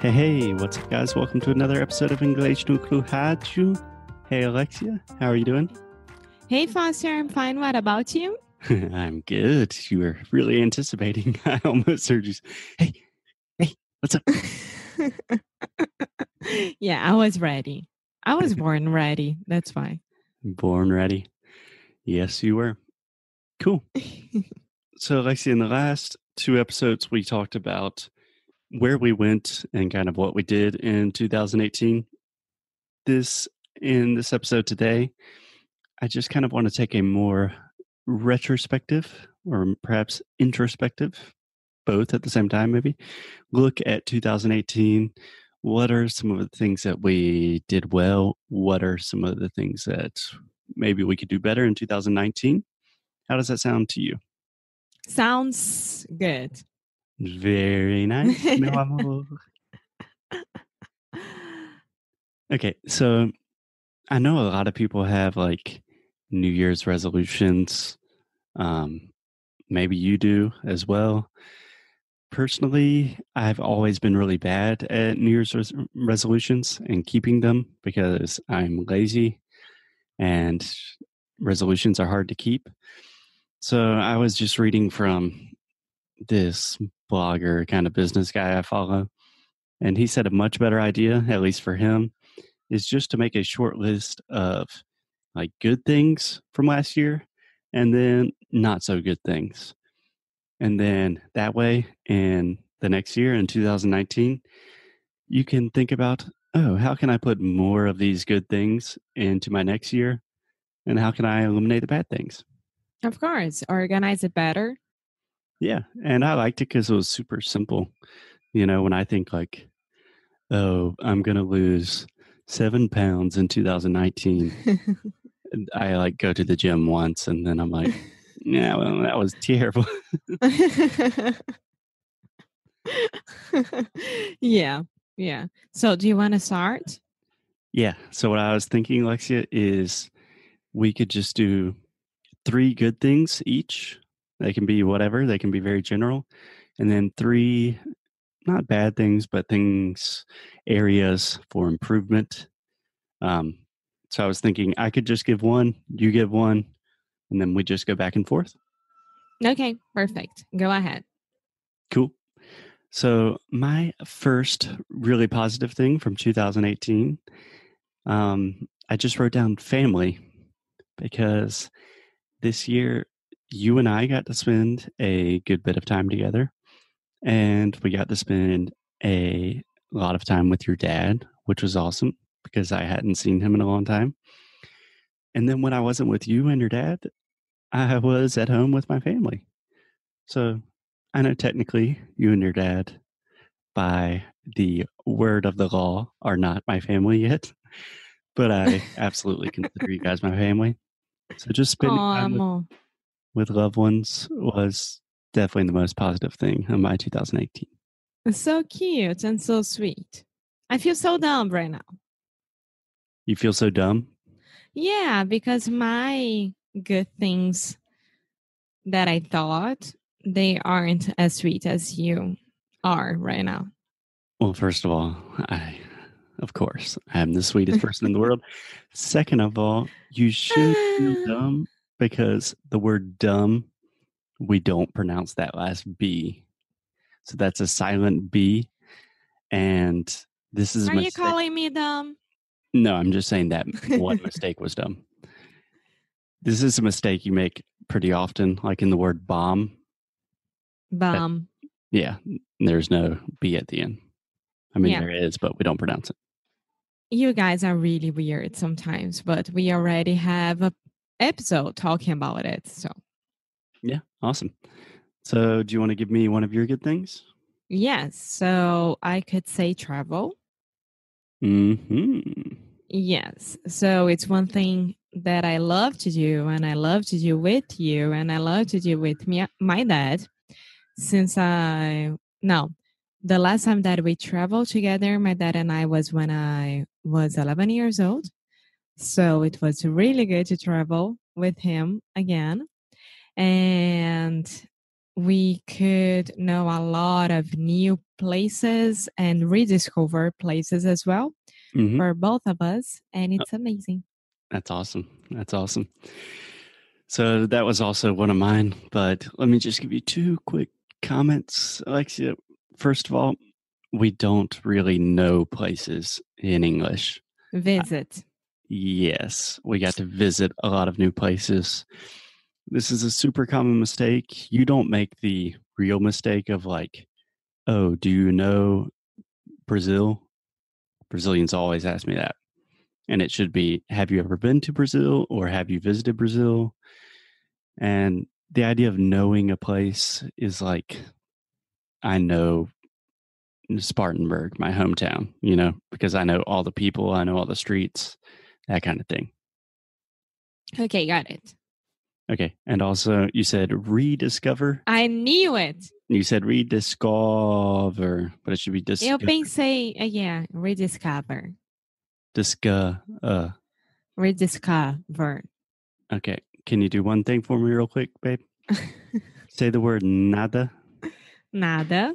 Hey, hey, what's up, guys? Welcome to another episode of English no Rádio. Hey, Alexia, how are you doing? Hey, Foster, I'm fine. What about you? I'm good. You were really anticipating. I almost heard you. say, Hey, hey, what's up? yeah, I was ready. I was born ready. That's why. Born ready. Yes, you were. Cool. So, Alexia, in the last two episodes, we talked about where we went and kind of what we did in 2018. This in this episode today, I just kind of want to take a more retrospective or perhaps introspective, both at the same time, maybe look at 2018. What are some of the things that we did well? What are some of the things that maybe we could do better in 2019? How does that sound to you? Sounds good. Very nice. mi amor. Okay, so I know a lot of people have like New Year's resolutions. Um, maybe you do as well. Personally, I've always been really bad at New Year's res- resolutions and keeping them because I'm lazy and resolutions are hard to keep. So I was just reading from this blogger kind of business guy I follow, and he said a much better idea, at least for him, is just to make a short list of like good things from last year and then not so good things. And then that way in the next year in 2019, you can think about, oh, how can I put more of these good things into my next year? And how can I eliminate the bad things? Of course, organize it better. Yeah, and I liked it because it was super simple. You know, when I think like, oh, I'm gonna lose seven pounds in 2019, I like go to the gym once, and then I'm like, yeah, well, that was terrible. yeah, yeah. So, do you want to start? yeah. So what I was thinking, Alexia, is we could just do three good things each. They can be whatever. They can be very general, and then three not bad things, but things areas for improvement. Um, so I was thinking I could just give one, you give one, and then we just go back and forth. Okay, perfect. Go ahead. Cool. So my first really positive thing from 2018, um, I just wrote down family because this year you and I got to spend a good bit of time together, and we got to spend a lot of time with your dad, which was awesome because I hadn't seen him in a long time. And then when I wasn't with you and your dad, I was at home with my family. So I know technically you and your dad, by the word of the law, are not my family yet, but I absolutely consider you guys my family. So just spending Aw, time with. With loved ones was definitely the most positive thing in my 2018. So cute and so sweet. I feel so dumb right now. You feel so dumb? Yeah, because my good things that I thought they aren't as sweet as you are right now. Well, first of all, I, of course, I am the sweetest person in the world. Second of all, you should feel dumb because the word dumb, we don't pronounce that last B. So that's a silent B. And this is Are you calling me dumb? No, I'm just saying that one mistake was dumb. This is a mistake you make pretty often, like in the word bomb. Bum. Yeah, there's no B at the end. I mean, Yeah. there is, but we don't pronounce it. You guys are really weird sometimes, but we already have a episode talking about it. So Yeah, awesome. So, do you want to give me one of your good things? yes, so I could say travel. hmm Yes. So it's one thing that I love to do, and I love to do with you, and I love to do with me, my dad. Since I no, the last time that we traveled together, my dad and I was when I was 11 years old. So it was really good to travel with him again. And we could know a lot of new places and rediscover places as well hmm for both of us. And Uh, it's amazing. That's awesome. That's awesome. So that was also one of mine, but let me just give you two quick comments, Alexia. First of all, we don't really know places in English. Visit. Yes, we got to visit a lot of new places. This is a super common mistake. You don't make the real mistake of like, oh, do you know Brazil? Brazilians always ask me that. And it should be, have you ever been to Brazil or have you visited Brazil? And the idea of knowing a place is like, I know Spartanburg, my hometown, you know, because I know all the people, I know all the streets, that kind of thing. Okay, got it. Okay. And also, you said rediscover. I knew it. You said rediscover, but it should be discover. Eu pensei, uh, yeah, rediscover. Disca. Uh, Rediscover. okay. Can you do one thing for me, real quick, babe? Say the word nada. Nada,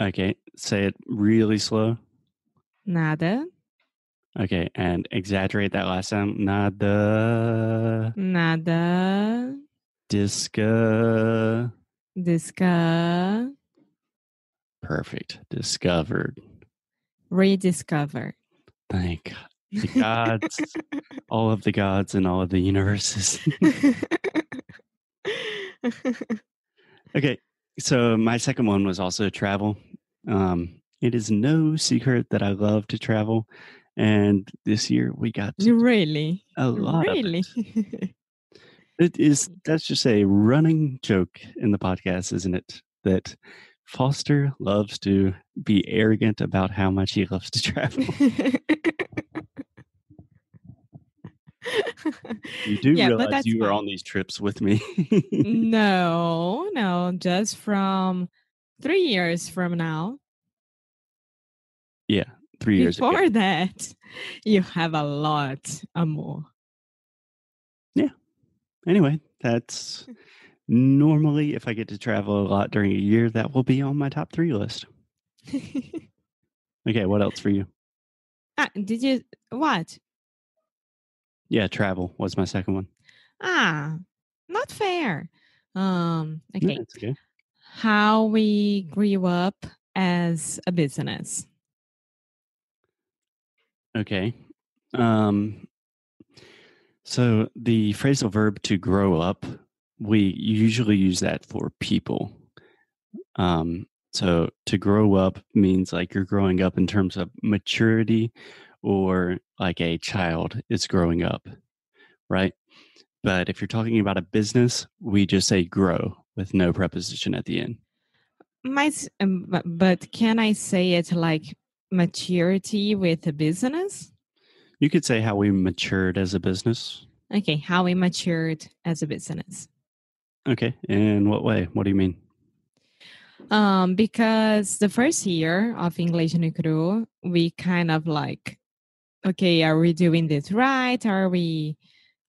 Okay. Say it really slow. nada, Okay. And exaggerate that last sound. Nada. nada, Disca. disca, Perfect. Discovered. rediscover. Thank the gods, all of the gods and all of the universes. okay. So my second one was also travel. Um, it is no secret that I love to travel. And this year we got really? a lot of it. Really? It is that's just a running joke in the podcast, isn't it? That Foster loves to be arrogant about how much he loves to travel. You do Yeah, realize you were fine. on these trips with me. no, no, just from three years from now. yeah, three years ago. Before that, you have a lot uh, more. Yeah. Anyway, that's normally if I get to travel a lot during a year, that will be on my top three list. Okay, what else for you? ah, did you what? Yeah, travel was my second one. Ah, not fair. Um, okay. that's okay. How we grew up as a business. Okay. Um, so the phrasal verb to grow up, we usually use that for people. Um, so to grow up means like you're growing up in terms of maturity or like a child is growing up, right? But if you're talking about a business, we just say grow with no preposition at the end. Might, um, but can I say it like maturity with a business? You could say how we matured as a business. Okay, how we matured as a business. Okay. In what way? What do you mean? Um, because the first year of English no Cru, we kind of like, okay, are we doing this right? Are we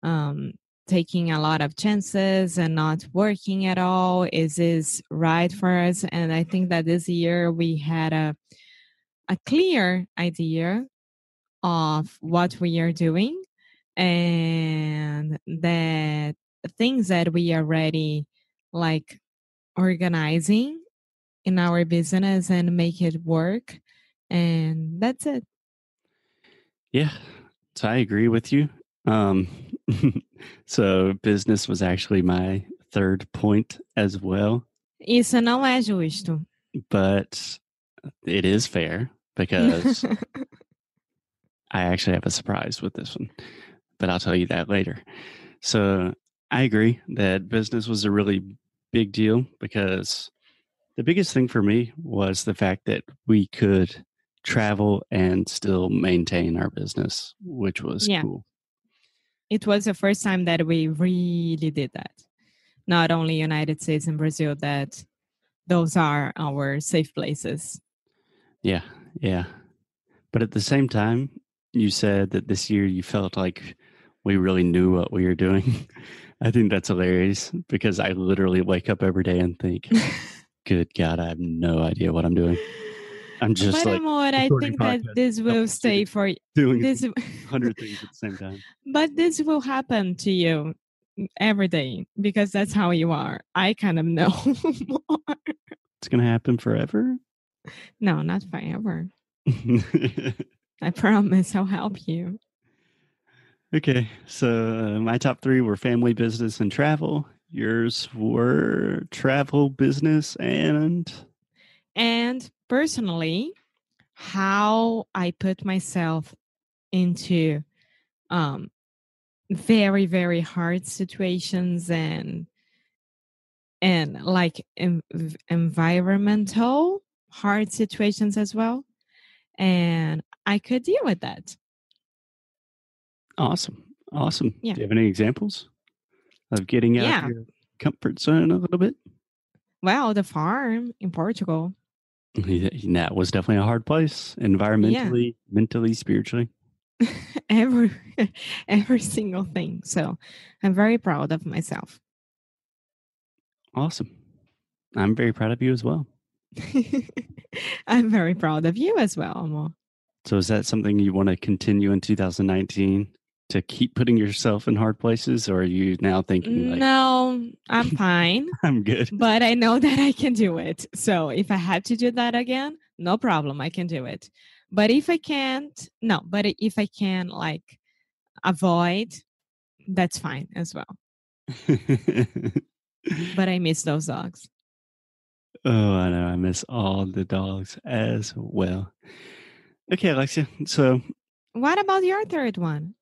um, taking a lot of chances and not working at all? Is this right for us? And I think that this year we had a a clear idea of what we are doing and the things that we are already like organizing in our business and make it work and that's it Yeah, so I agree with you. Um, so business was actually my third point as well, isso não é justo but it is fair because I actually have a surprise with this one, but I'll tell you that later. So I agree that business was a really big deal because the biggest thing for me was the fact that we could travel and still maintain our business, which was Yeah. cool. It was the first time that we really did that. Not only United States and Brazil that those are our safe places. Yeah, yeah. But at the same time, you said that this year you felt like we really knew what we were doing. I think that's hilarious because I literally wake up every day and think, good God, I have no idea what I'm doing. I'm just but like I think that this will stay for doing this hundred things at the same time. but this will happen to you every day because that's how you are. I kind of know more. It's going to happen forever. No, not forever. I promise I'll help you. okay. So uh, my top three were family, business, and travel. Yours were travel, business, and And personally, how I put myself into um very very hard situations and and like en- environmental hard situations as well and i could deal with that awesome. Awesome. Yeah. Do you have any examples of getting out Yeah. of your comfort zone a little bit? well the farm in portugal That was definitely a hard place, environmentally, mentally, spiritually. every every single thing so i'm very proud of myself Awesome. I'm very proud of you as well. i'm very proud of you as well amor So, is that something you want to continue in 2019 to keep putting yourself in hard places, or are you now thinking like, no i'm fine I'm good? but I know that I can do it. So if I had to do that again, no problem, I can do it. But if I can't, no, but if I can like avoid, that's fine as well. But I miss those dogs. Oh, I know. I miss all the dogs as well. Okay, Alexia. So, What about your third one?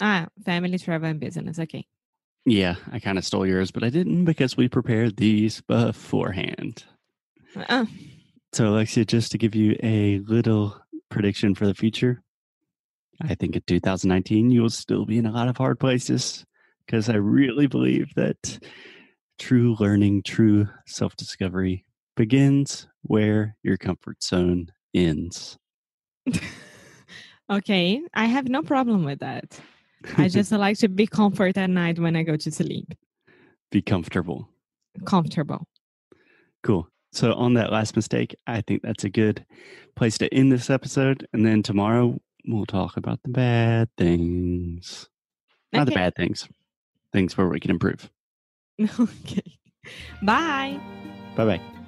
Ah, family, travel, and business. Okay. yeah, I kind of stole yours, but I didn't because we prepared these beforehand. Uh, So, Alexia, just to give you a little prediction for the future, I think in 2019 you will still be in a lot of hard places because I really believe that true learning, true self discovery begins where your comfort zone ends. okay, I have no problem with that. I just like to be comfort at night when I go to sleep. be comfortable. Comfortable. Cool. So, on that last mistake, I think that's a good place to end this episode. And then tomorrow we'll talk about the bad things. Not the bad things, things where we can improve. okay. Bye. Bye bye.